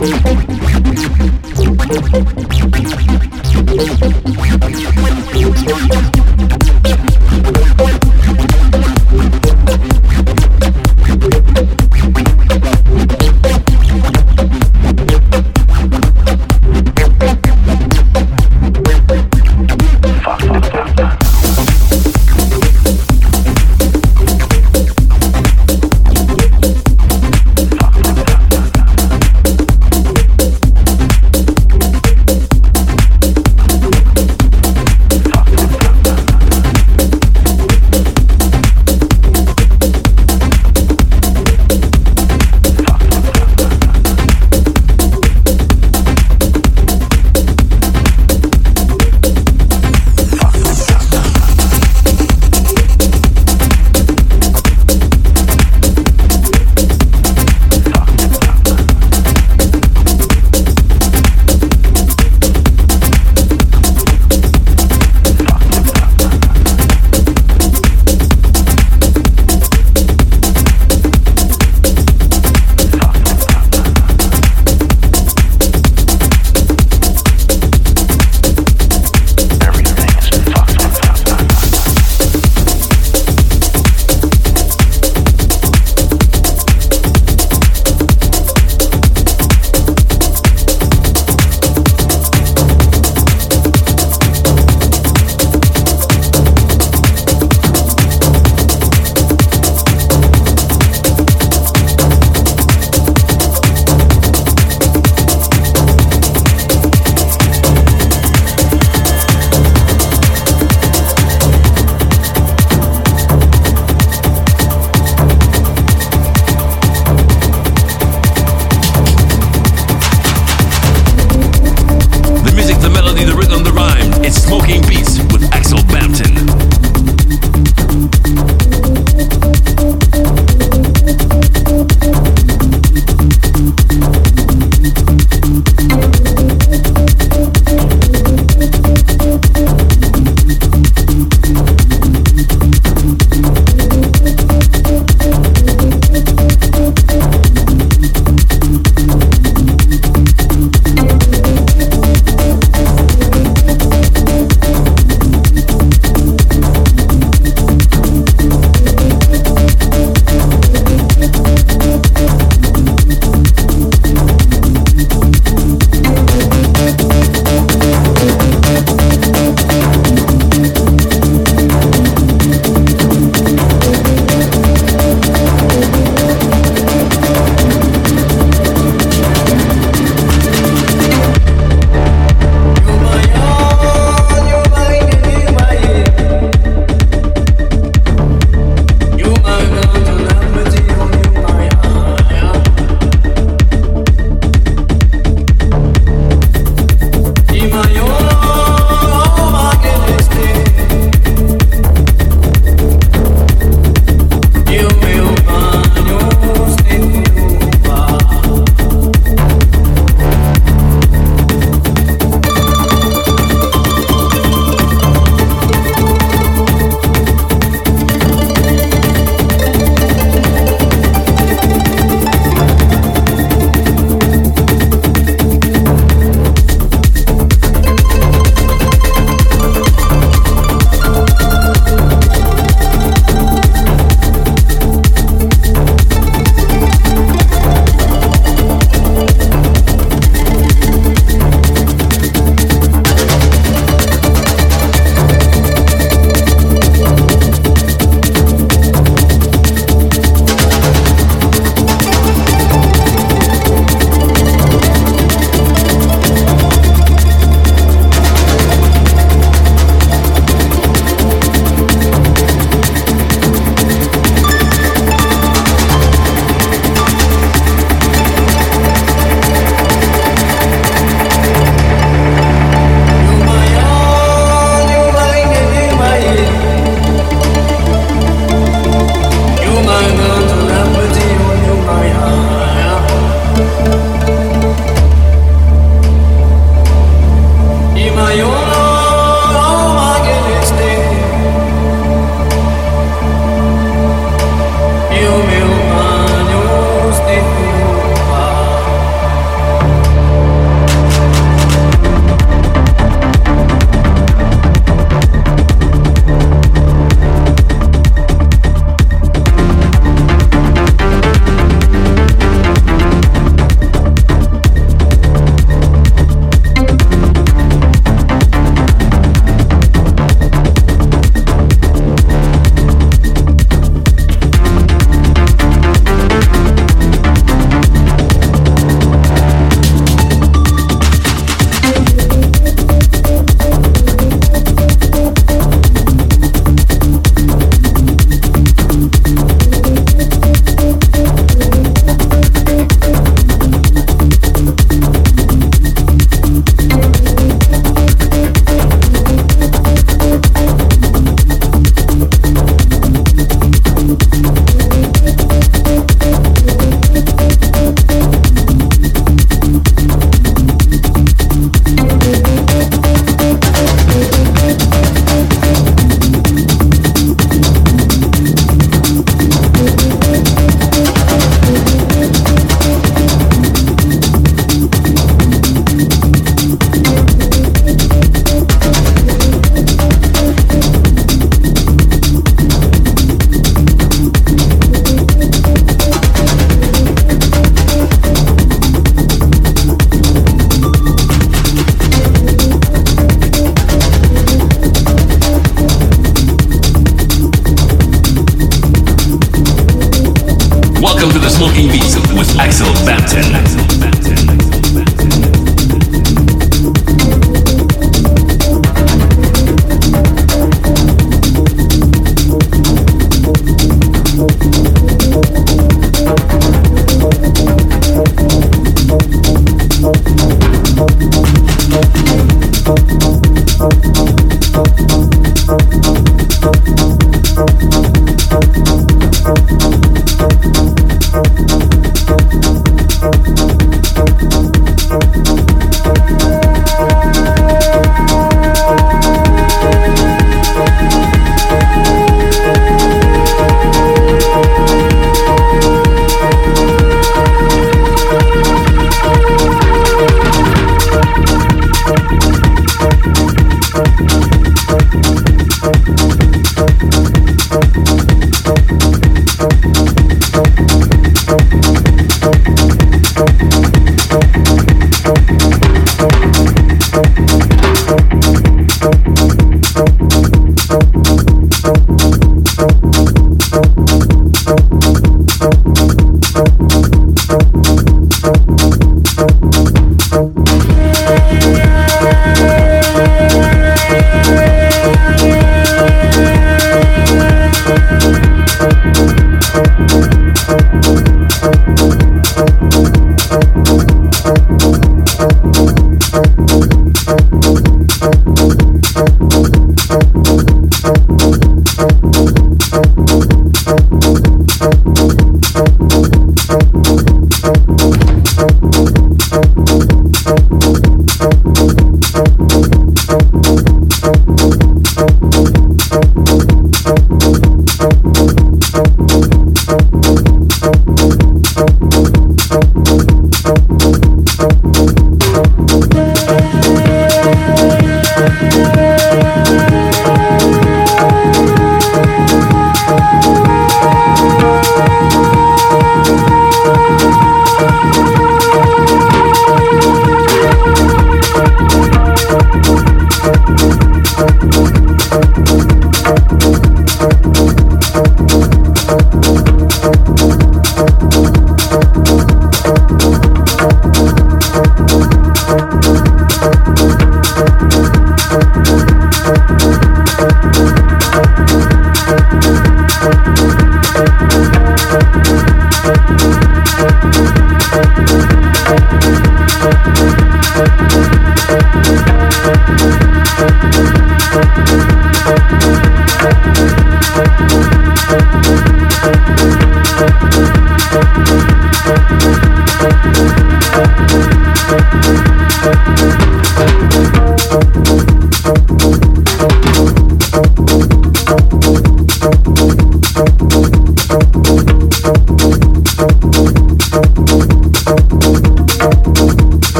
Thank you.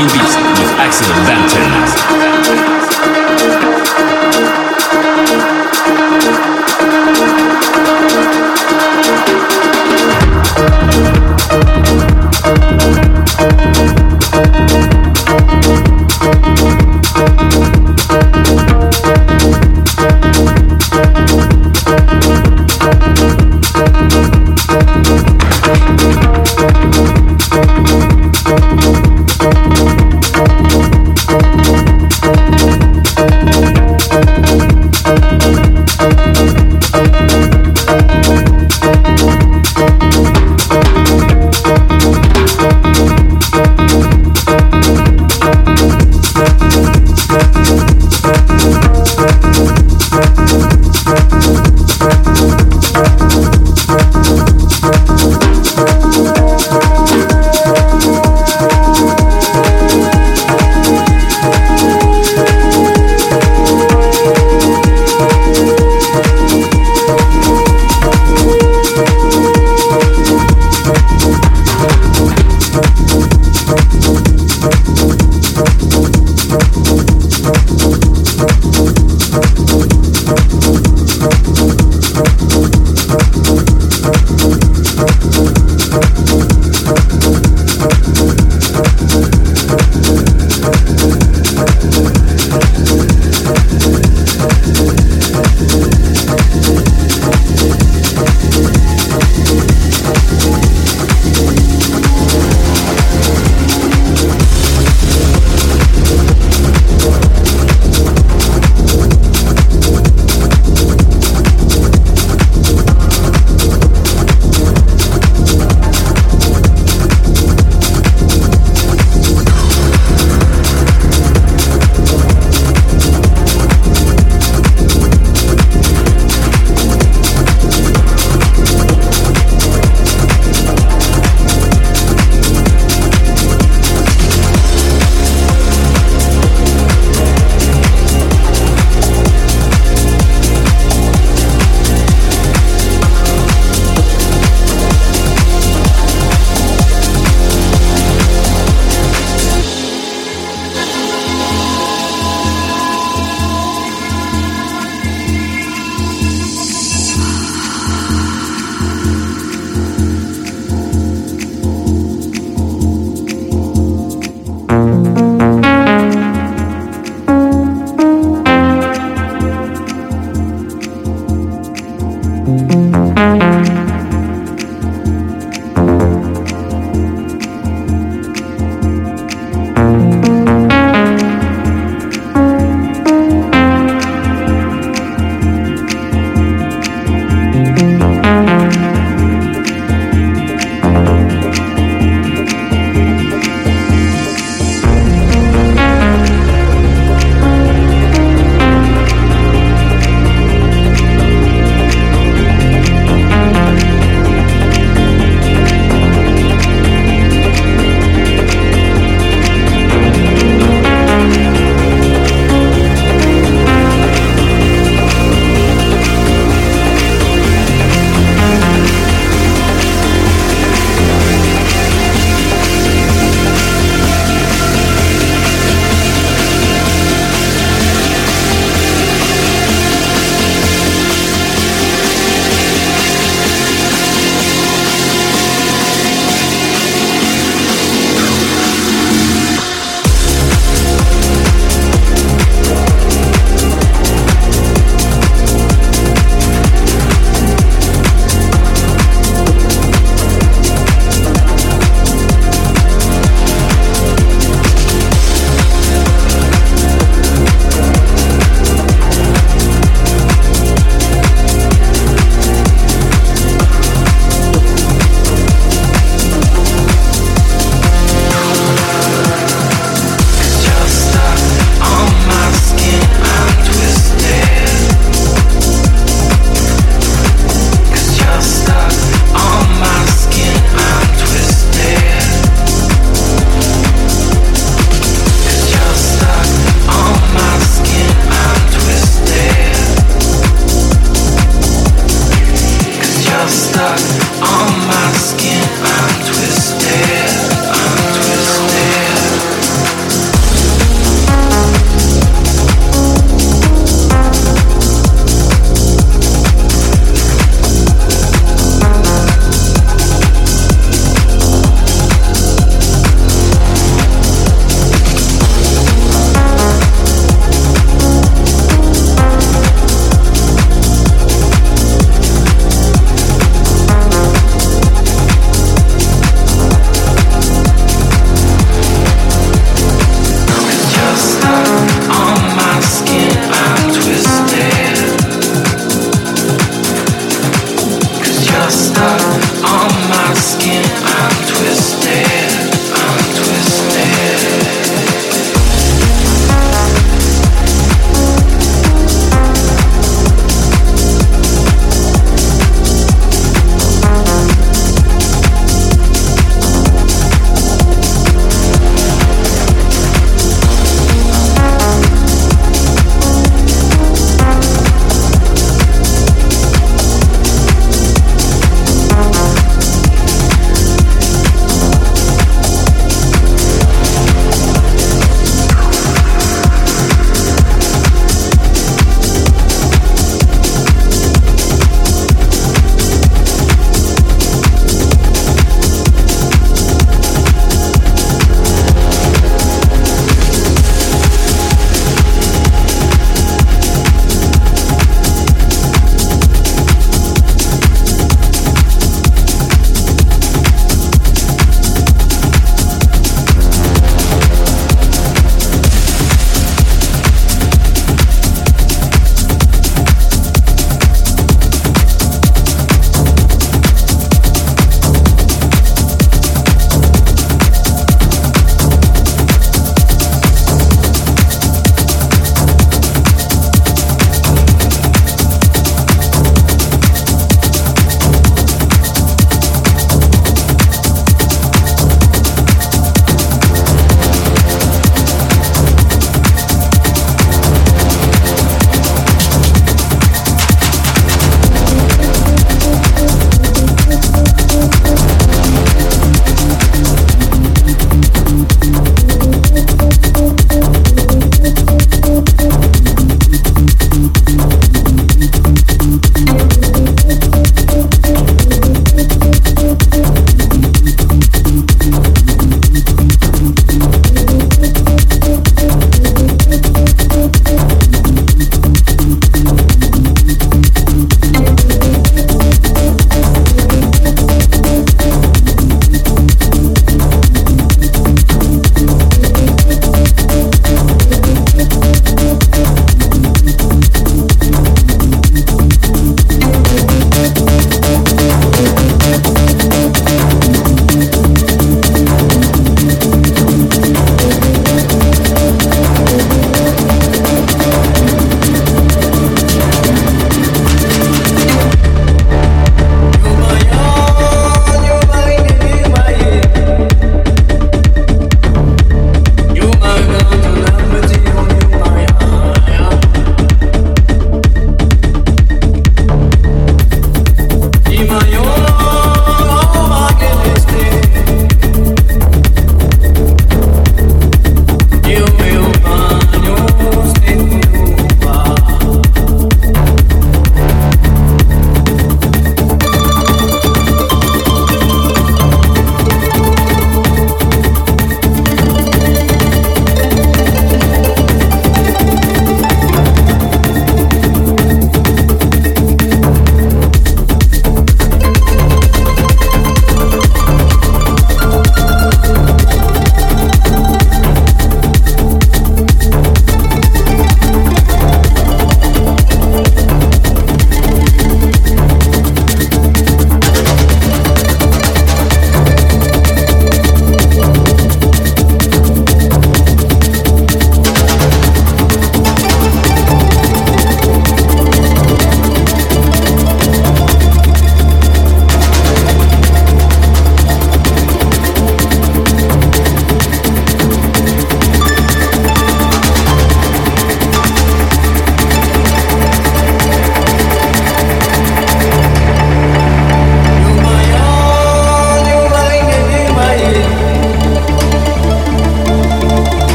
Beast with Axel Bampton.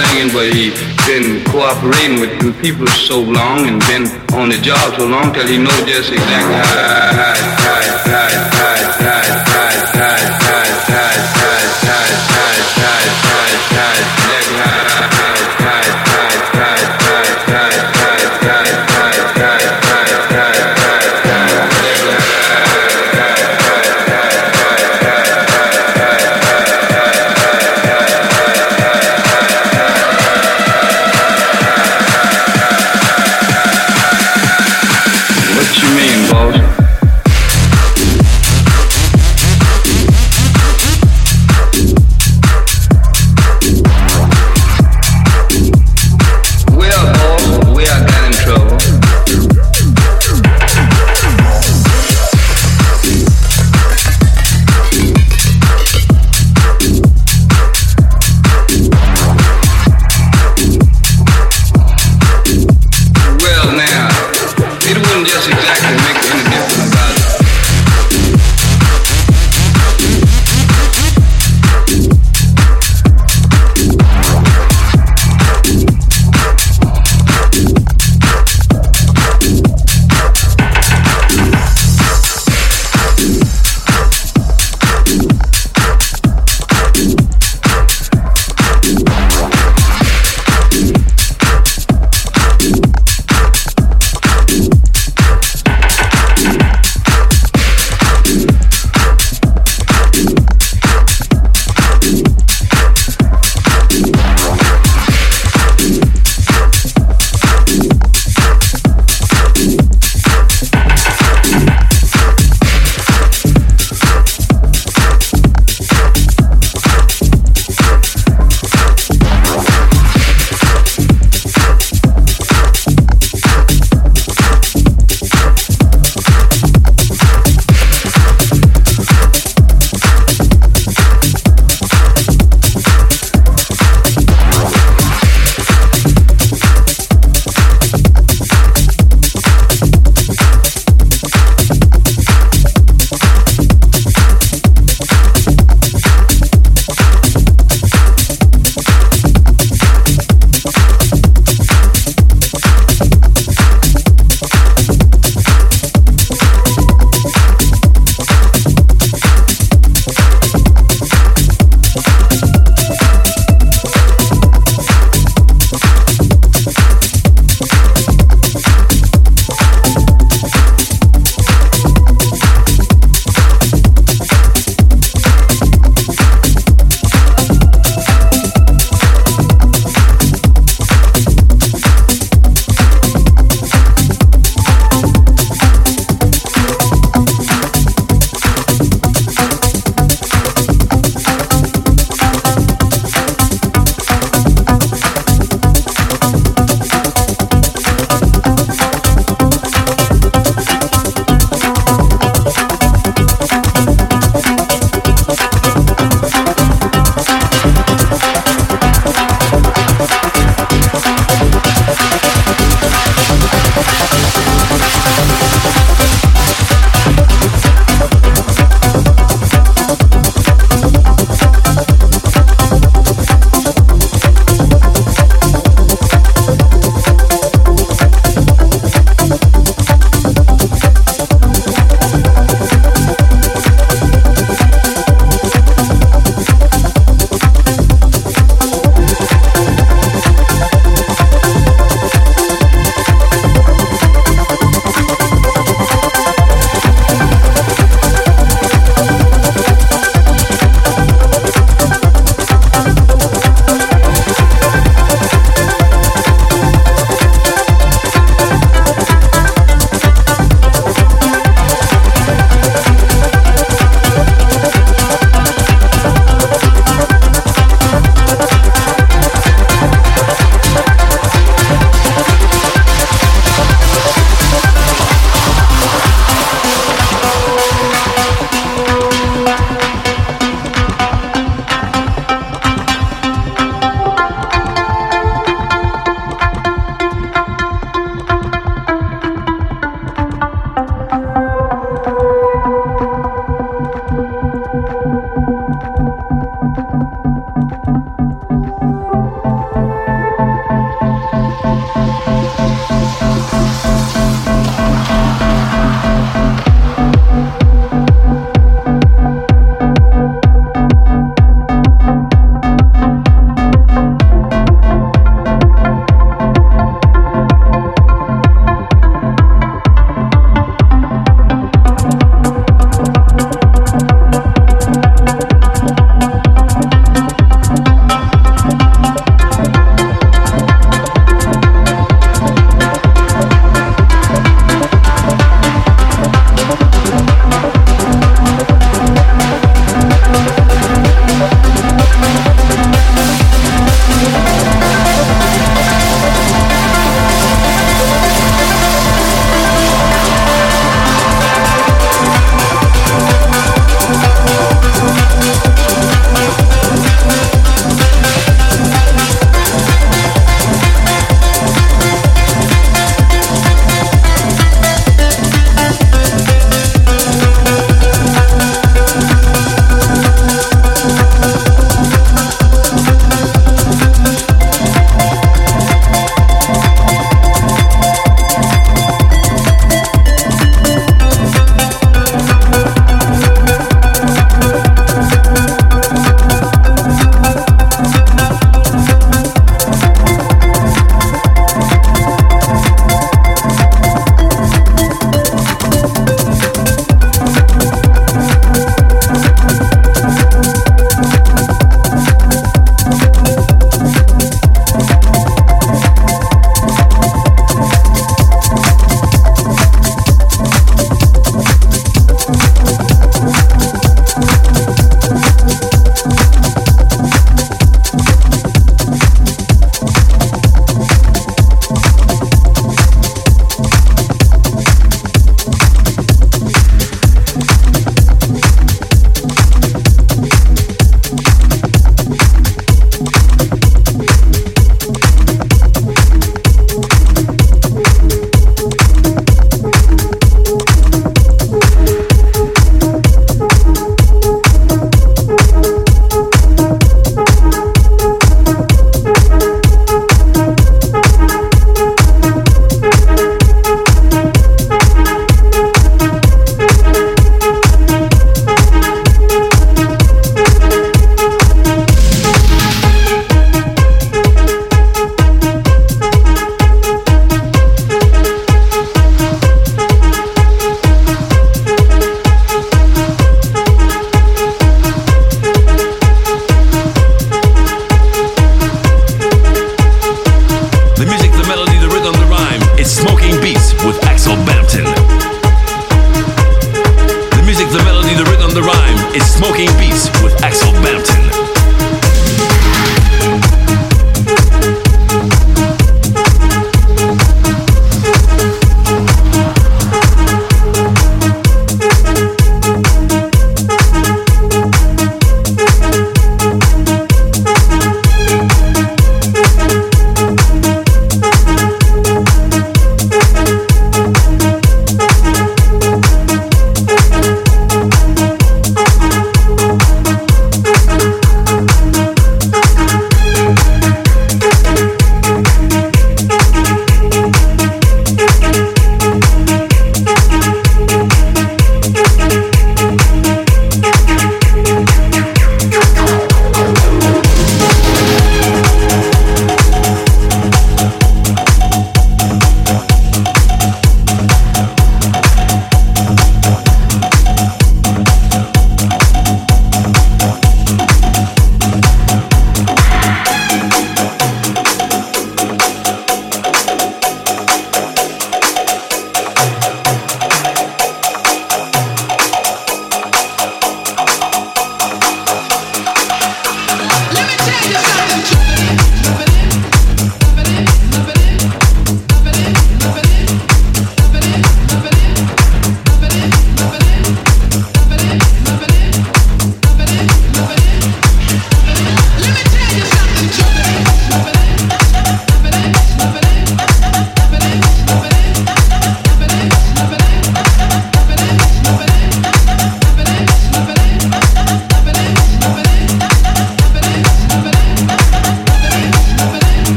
Singing, but he been cooperating with the people so long and been on the job so long till he knows just exactly how, how, how, how, how, how,